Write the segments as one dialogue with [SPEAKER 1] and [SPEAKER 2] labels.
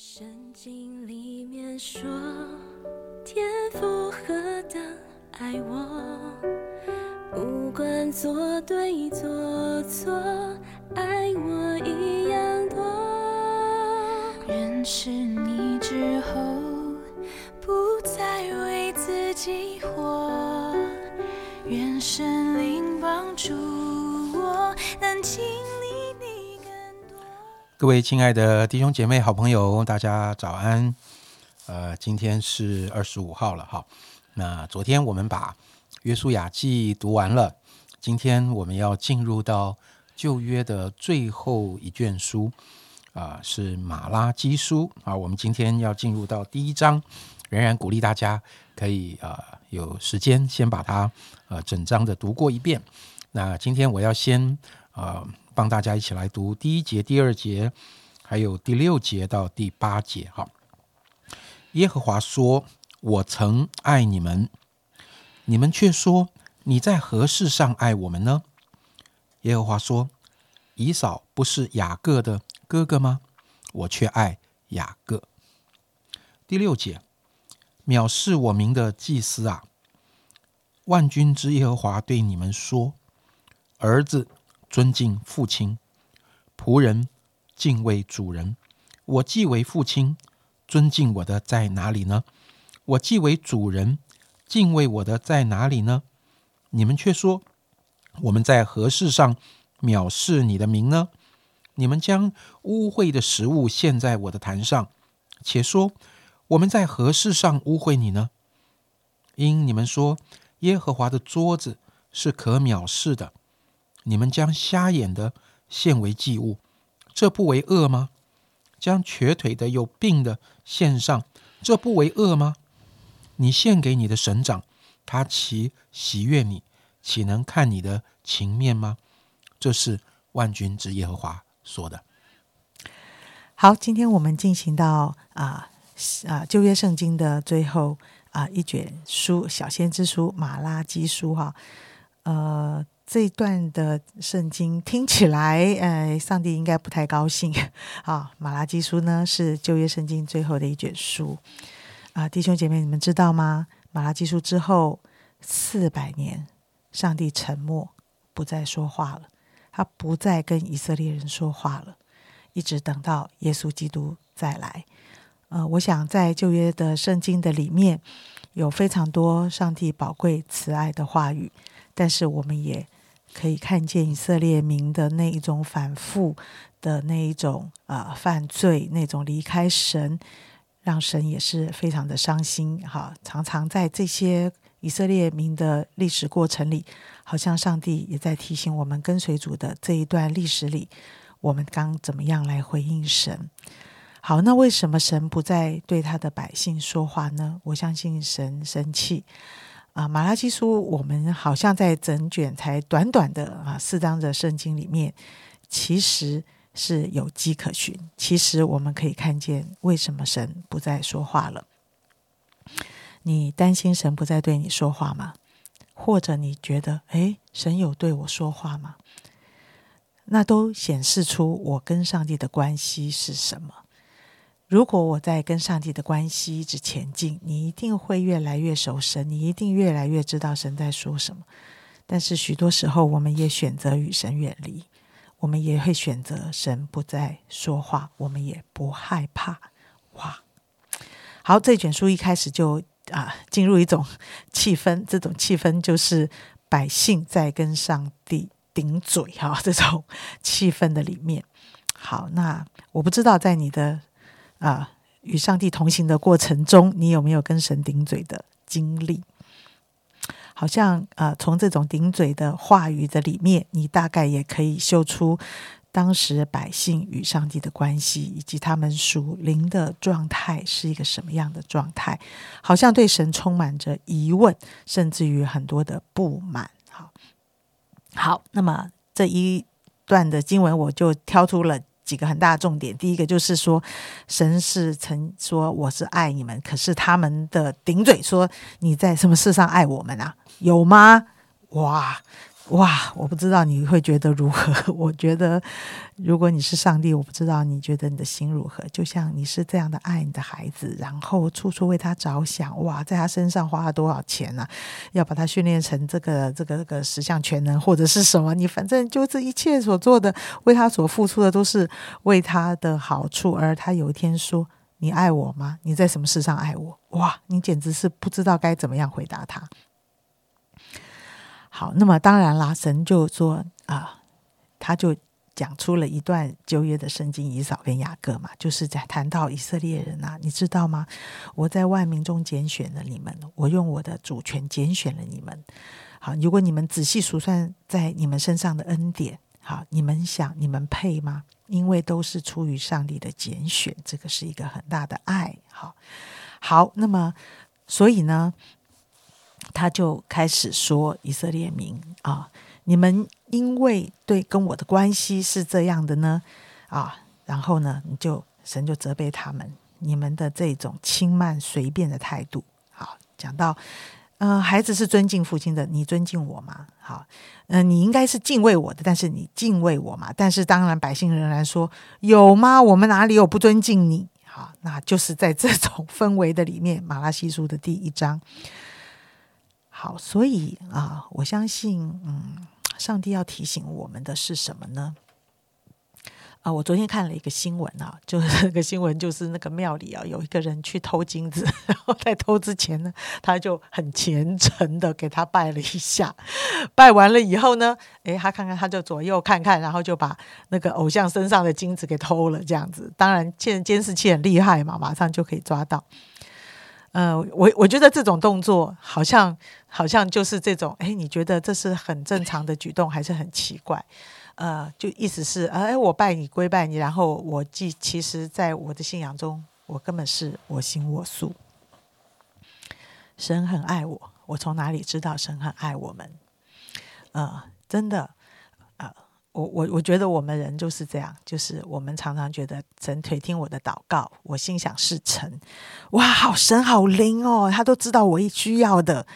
[SPEAKER 1] 圣经里面说，天父何等爱我，不管做对做错，爱我一样多。认识你之后，不再为自己活，愿神灵帮助我，能经历你更多。
[SPEAKER 2] 各位亲爱的弟兄姐妹、好朋友，大家早安。呃，今天是二十五号了哈。那昨天我们把约书亚记读完了，今天我们要进入到旧约的最后一卷书啊、是马拉基书啊。我们今天要进入到第一章，仍然鼓励大家可以呃有时间先把它呃整章的读过一遍。那今天我要先呃帮大家一起来读第一节、第二节，还有第六节到第八节。哈，耶和华说：“我曾爱你们，你们却说你在何事上爱我们呢？”耶和华说：“以扫不是雅各的哥哥吗？我却爱雅各。”第六节，藐视我名的祭司啊，万军之耶和华对你们说：“儿子尊敬父亲，仆人敬畏主人。我既为父亲，尊敬我的在哪里呢？我既为主人，敬畏我的在哪里呢？你们却说我们在何事上藐视你的名呢？你们将污秽的食物献在我的坛上，且说我们在何事上污秽你呢？因你们说耶和华的桌子是可藐视的，你们将瞎眼的献为祭物，这不为恶吗？将瘸腿的、有病的献上，这不为恶吗？你献给你的省长，他岂喜悦你？岂能看你的情面吗？这是万军之耶和华说的。
[SPEAKER 3] 好，今天我们进行到啊啊旧约圣经的最后啊一卷书《小先知书》马拉基书哈，呃这一段的圣经听起来，呃上帝应该不太高兴 啊。马拉基书呢是旧约圣经最后的一卷书啊，弟兄姐妹，你们知道吗？马拉基书之后四百年，上帝沉默，不再说话了，他不再跟以色列人说话了。一直等到耶稣基督再来。呃，我想在旧约的圣经的里面有非常多上帝宝贵慈爱的话语，但是我们也可以看见以色列民的那一种反复的那一种呃犯罪，那种离开神，让神也是非常的伤心。哈，常常在这些以色列民的历史过程里，好像上帝也在提醒我们跟随主的这一段历史里。我们刚怎么样来回应神？好，那为什么神不再对他的百姓说话呢？我相信神生气啊。马拉基书，我们好像在整卷才短短的啊四章的圣经里面，其实是有迹可循。其实我们可以看见，为什么神不再说话了？你担心神不再对你说话吗？或者你觉得，哎，神有对我说话吗？那都显示出我跟上帝的关系是什么。如果我在跟上帝的关系一直前进，你一定会越来越熟神，你一定越来越知道神在说什么。但是许多时候，我们也选择与神远离，我们也会选择神不再说话，我们也不害怕。哇，好，这卷书一开始就啊进入一种气氛，这种气氛就是百姓在跟上帝。顶嘴哈，这种气氛的里面，好，那我不知道在你的啊与上帝同行的过程中，你有没有跟神顶嘴的经历？好像呃，从这种顶嘴的话语的里面，你大概也可以嗅出当时百姓与上帝的关系，以及他们属灵的状态是一个什么样的状态。好像对神充满着疑问，甚至于很多的不满。好。好，那么这一段的经文，我就挑出了几个很大的重点。第一个就是说，神是曾说我是爱你们，可是他们的顶嘴说你在什么事上爱我们啊？有吗？哇，哇，我不知道你会觉得如何。我觉得，如果你是上帝，我不知道你觉得你的心如何。就像你是这样的爱你的孩子，然后处处为他着想，哇，在他身上花了多少钱呢？要把他训练成这个、这个、这个十项全能，或者是什么？你反正就这一切所做的，为他所付出的，都是为他的好处。而他有一天说：“你爱我吗？你在什么事上爱我？”哇，你简直是不知道该怎么样回答他。好，那么当然啦，神就说啊，他就讲出了一段旧约的圣经，以扫跟雅各嘛，就是在谈到以色列人啊，你知道吗？我在万民中拣选了你们，我用我的主权拣选了你们。好，如果你们仔细数算在你们身上的恩典，好，你们想你们配吗？因为都是出于上帝的拣选，这个是一个很大的爱。好，好，那么所以呢？他就开始说：“以色列民啊，你们因为对跟我的关系是这样的呢，啊，然后呢，你就神就责备他们，你们的这种轻慢随便的态度。好，讲到，呃，孩子是尊敬父亲的，你尊敬我吗？好，嗯，你应该是敬畏我的，但是你敬畏我嘛？但是当然，百姓仍然说有吗？我们哪里有不尊敬你？好，那就是在这种氛围的里面，马拉西书的第一章。”好，所以啊，我相信，嗯，上帝要提醒我们的是什么呢？啊，我昨天看了一个新闻啊，就是 那个新闻，就是那个庙里啊，有一个人去偷金子，然后在偷之前呢，他就很虔诚的给他拜了一下，拜完了以后呢，诶，他看看，他就左右看看，然后就把那个偶像身上的金子给偷了，这样子。当然，现监视器很厉害嘛，马上就可以抓到。呃，我我觉得这种动作好像好像就是这种，哎，你觉得这是很正常的举动，还是很奇怪？呃，就意思是，哎，我拜你归拜你，然后我既其实，在我的信仰中，我根本是我行我素。神很爱我，我从哪里知道神很爱我们？呃，真的。我我我觉得我们人就是这样，就是我们常常觉得神腿听我的祷告，我心想事成，哇，好神好灵哦，他都知道我需要的，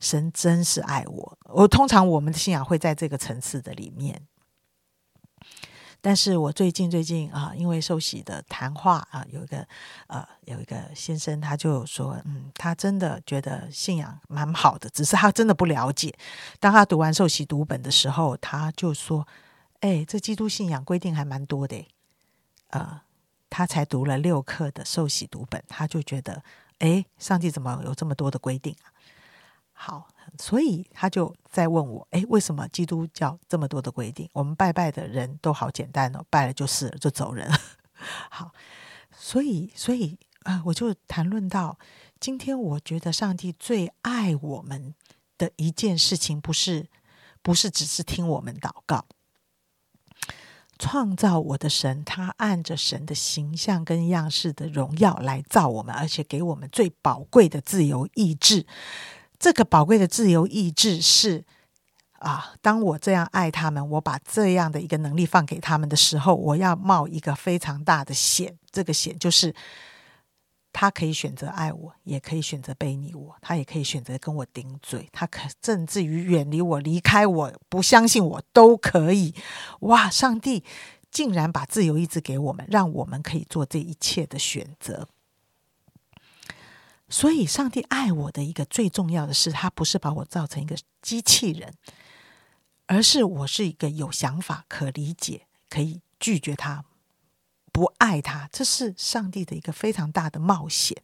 [SPEAKER 3] 神真是爱我。我通常我们的信仰会在这个层次的里面，但是我最近最近啊，因为受洗的谈话啊，有一个呃有一个先生他就说，嗯，他真的觉得信仰蛮好的，只是他真的不了解。当他读完受洗读本的时候，他就说。哎，这基督信仰规定还蛮多的，呃，他才读了六课的受洗读本，他就觉得，哎，上帝怎么有这么多的规定啊？好，所以他就在问我，哎，为什么基督教这么多的规定？我们拜拜的人都好简单哦，拜了就是了，就走人。好，所以，所以啊，我就谈论到，今天我觉得上帝最爱我们的一件事情，不是，不是只是听我们祷告。创造我的神，他按着神的形象跟样式的荣耀来造我们，而且给我们最宝贵的自由意志。这个宝贵的自由意志是啊，当我这样爱他们，我把这样的一个能力放给他们的时候，我要冒一个非常大的险。这个险就是。他可以选择爱我，也可以选择背逆我，他也可以选择跟我顶嘴，他可甚至于远离我、离开我、不相信我都可以。哇！上帝竟然把自由意志给我们，让我们可以做这一切的选择。所以，上帝爱我的一个最重要的是，他不是把我造成一个机器人，而是我是一个有想法、可理解、可以拒绝他。不爱他，这是上帝的一个非常大的冒险。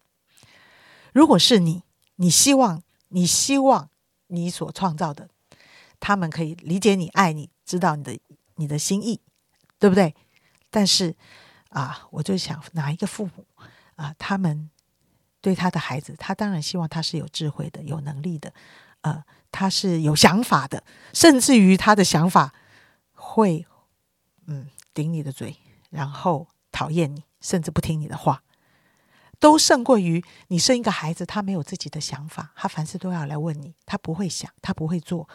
[SPEAKER 3] 如果是你，你希望你希望你所创造的，他们可以理解你、爱你、知道你的你的心意，对不对？但是啊，我就想哪一个父母啊，他们对他的孩子，他当然希望他是有智慧的、有能力的，呃，他是有想法的，甚至于他的想法会嗯顶你的嘴，然后。讨厌你，甚至不听你的话，都胜过于你生一个孩子，他没有自己的想法，他凡事都要来问你，他不会想，他不会做，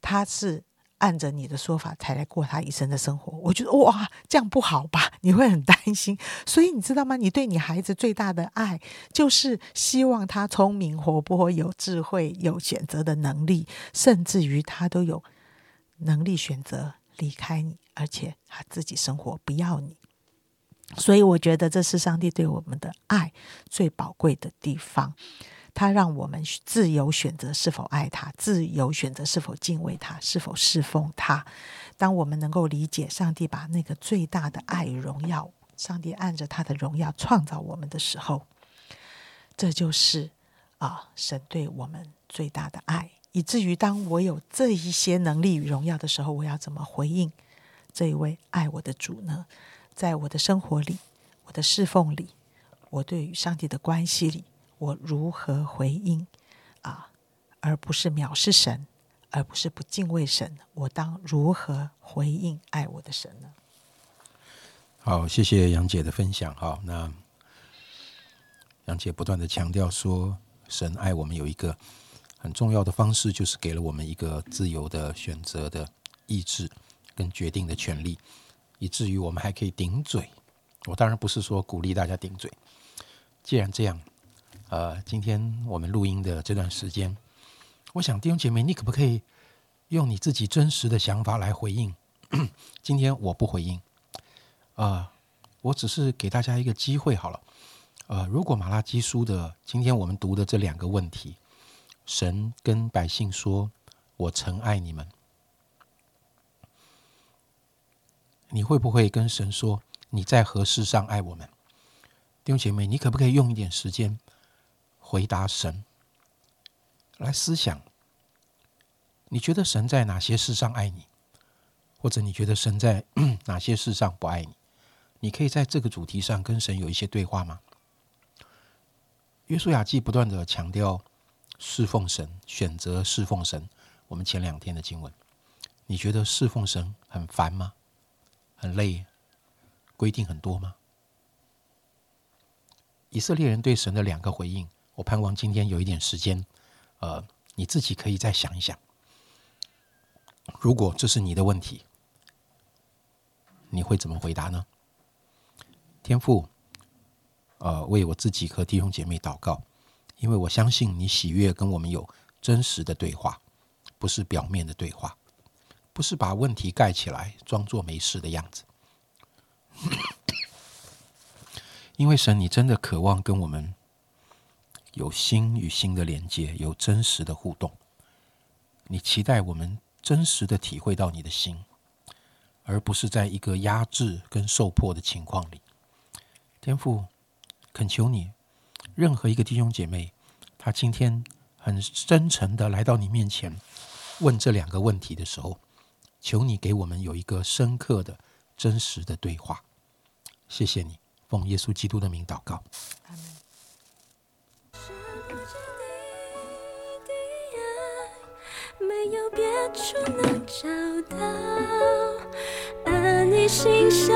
[SPEAKER 3] 他是按着你的说法才来过他一生的生活。我觉得哇，这样不好吧？你会很担心。所以你知道吗？你对你孩子最大的爱，就是希望他聪明、活泼、有智慧、有选择的能力，甚至于他都有能力选择离开你，而且他自己生活不要你。所以我觉得这是上帝对我们的爱最宝贵的地方，他让我们自由选择是否爱他，自由选择是否敬畏他，是否侍奉他。当我们能够理解上帝把那个最大的爱与荣耀，上帝按着他的荣耀创造我们的时候，这就是啊神对我们最大的爱。以至于当我有这一些能力与荣耀的时候，我要怎么回应这一位爱我的主呢？在我的生活里，我的侍奉里，我对与上帝的关系里，我如何回应啊？而不是藐视神，而不是不敬畏神，我当如何回应爱我的神呢？
[SPEAKER 2] 好，谢谢杨姐的分享。哈，那杨姐不断的强调说，神爱我们有一个很重要的方式，就是给了我们一个自由的选择的意志跟决定的权利。以至于我们还可以顶嘴，我当然不是说鼓励大家顶嘴。既然这样，呃，今天我们录音的这段时间，我想弟兄姐妹，你可不可以用你自己真实的想法来回应？今天我不回应，啊，我只是给大家一个机会好了。呃，如果马拉基书的今天我们读的这两个问题，神跟百姓说：“我曾爱你们。”你会不会跟神说你在何事上爱我们，弟兄姐妹？你可不可以用一点时间回答神？来思想，你觉得神在哪些事上爱你，或者你觉得神在 哪些事上不爱你？你可以在这个主题上跟神有一些对话吗？约书亚记不断的强调侍奉神，选择侍奉神。我们前两天的经文，你觉得侍奉神很烦吗？很累，规定很多吗？以色列人对神的两个回应，我盼望今天有一点时间，呃，你自己可以再想一想。如果这是你的问题，你会怎么回答呢？天父，呃，为我自己和弟兄姐妹祷告，因为我相信你喜悦跟我们有真实的对话，不是表面的对话。不是把问题盖起来，装作没事的样子。因为神，你真的渴望跟我们有心与心的连接，有真实的互动。你期待我们真实的体会到你的心，而不是在一个压制跟受迫的情况里。天父，恳求你，任何一个弟兄姐妹，他今天很真诚的来到你面前，问这两个问题的时候。求你给我们有一个深刻的、真实的对话，谢谢你，奉耶稣基督的名祷告。
[SPEAKER 1] 没有别处能找到，你心上。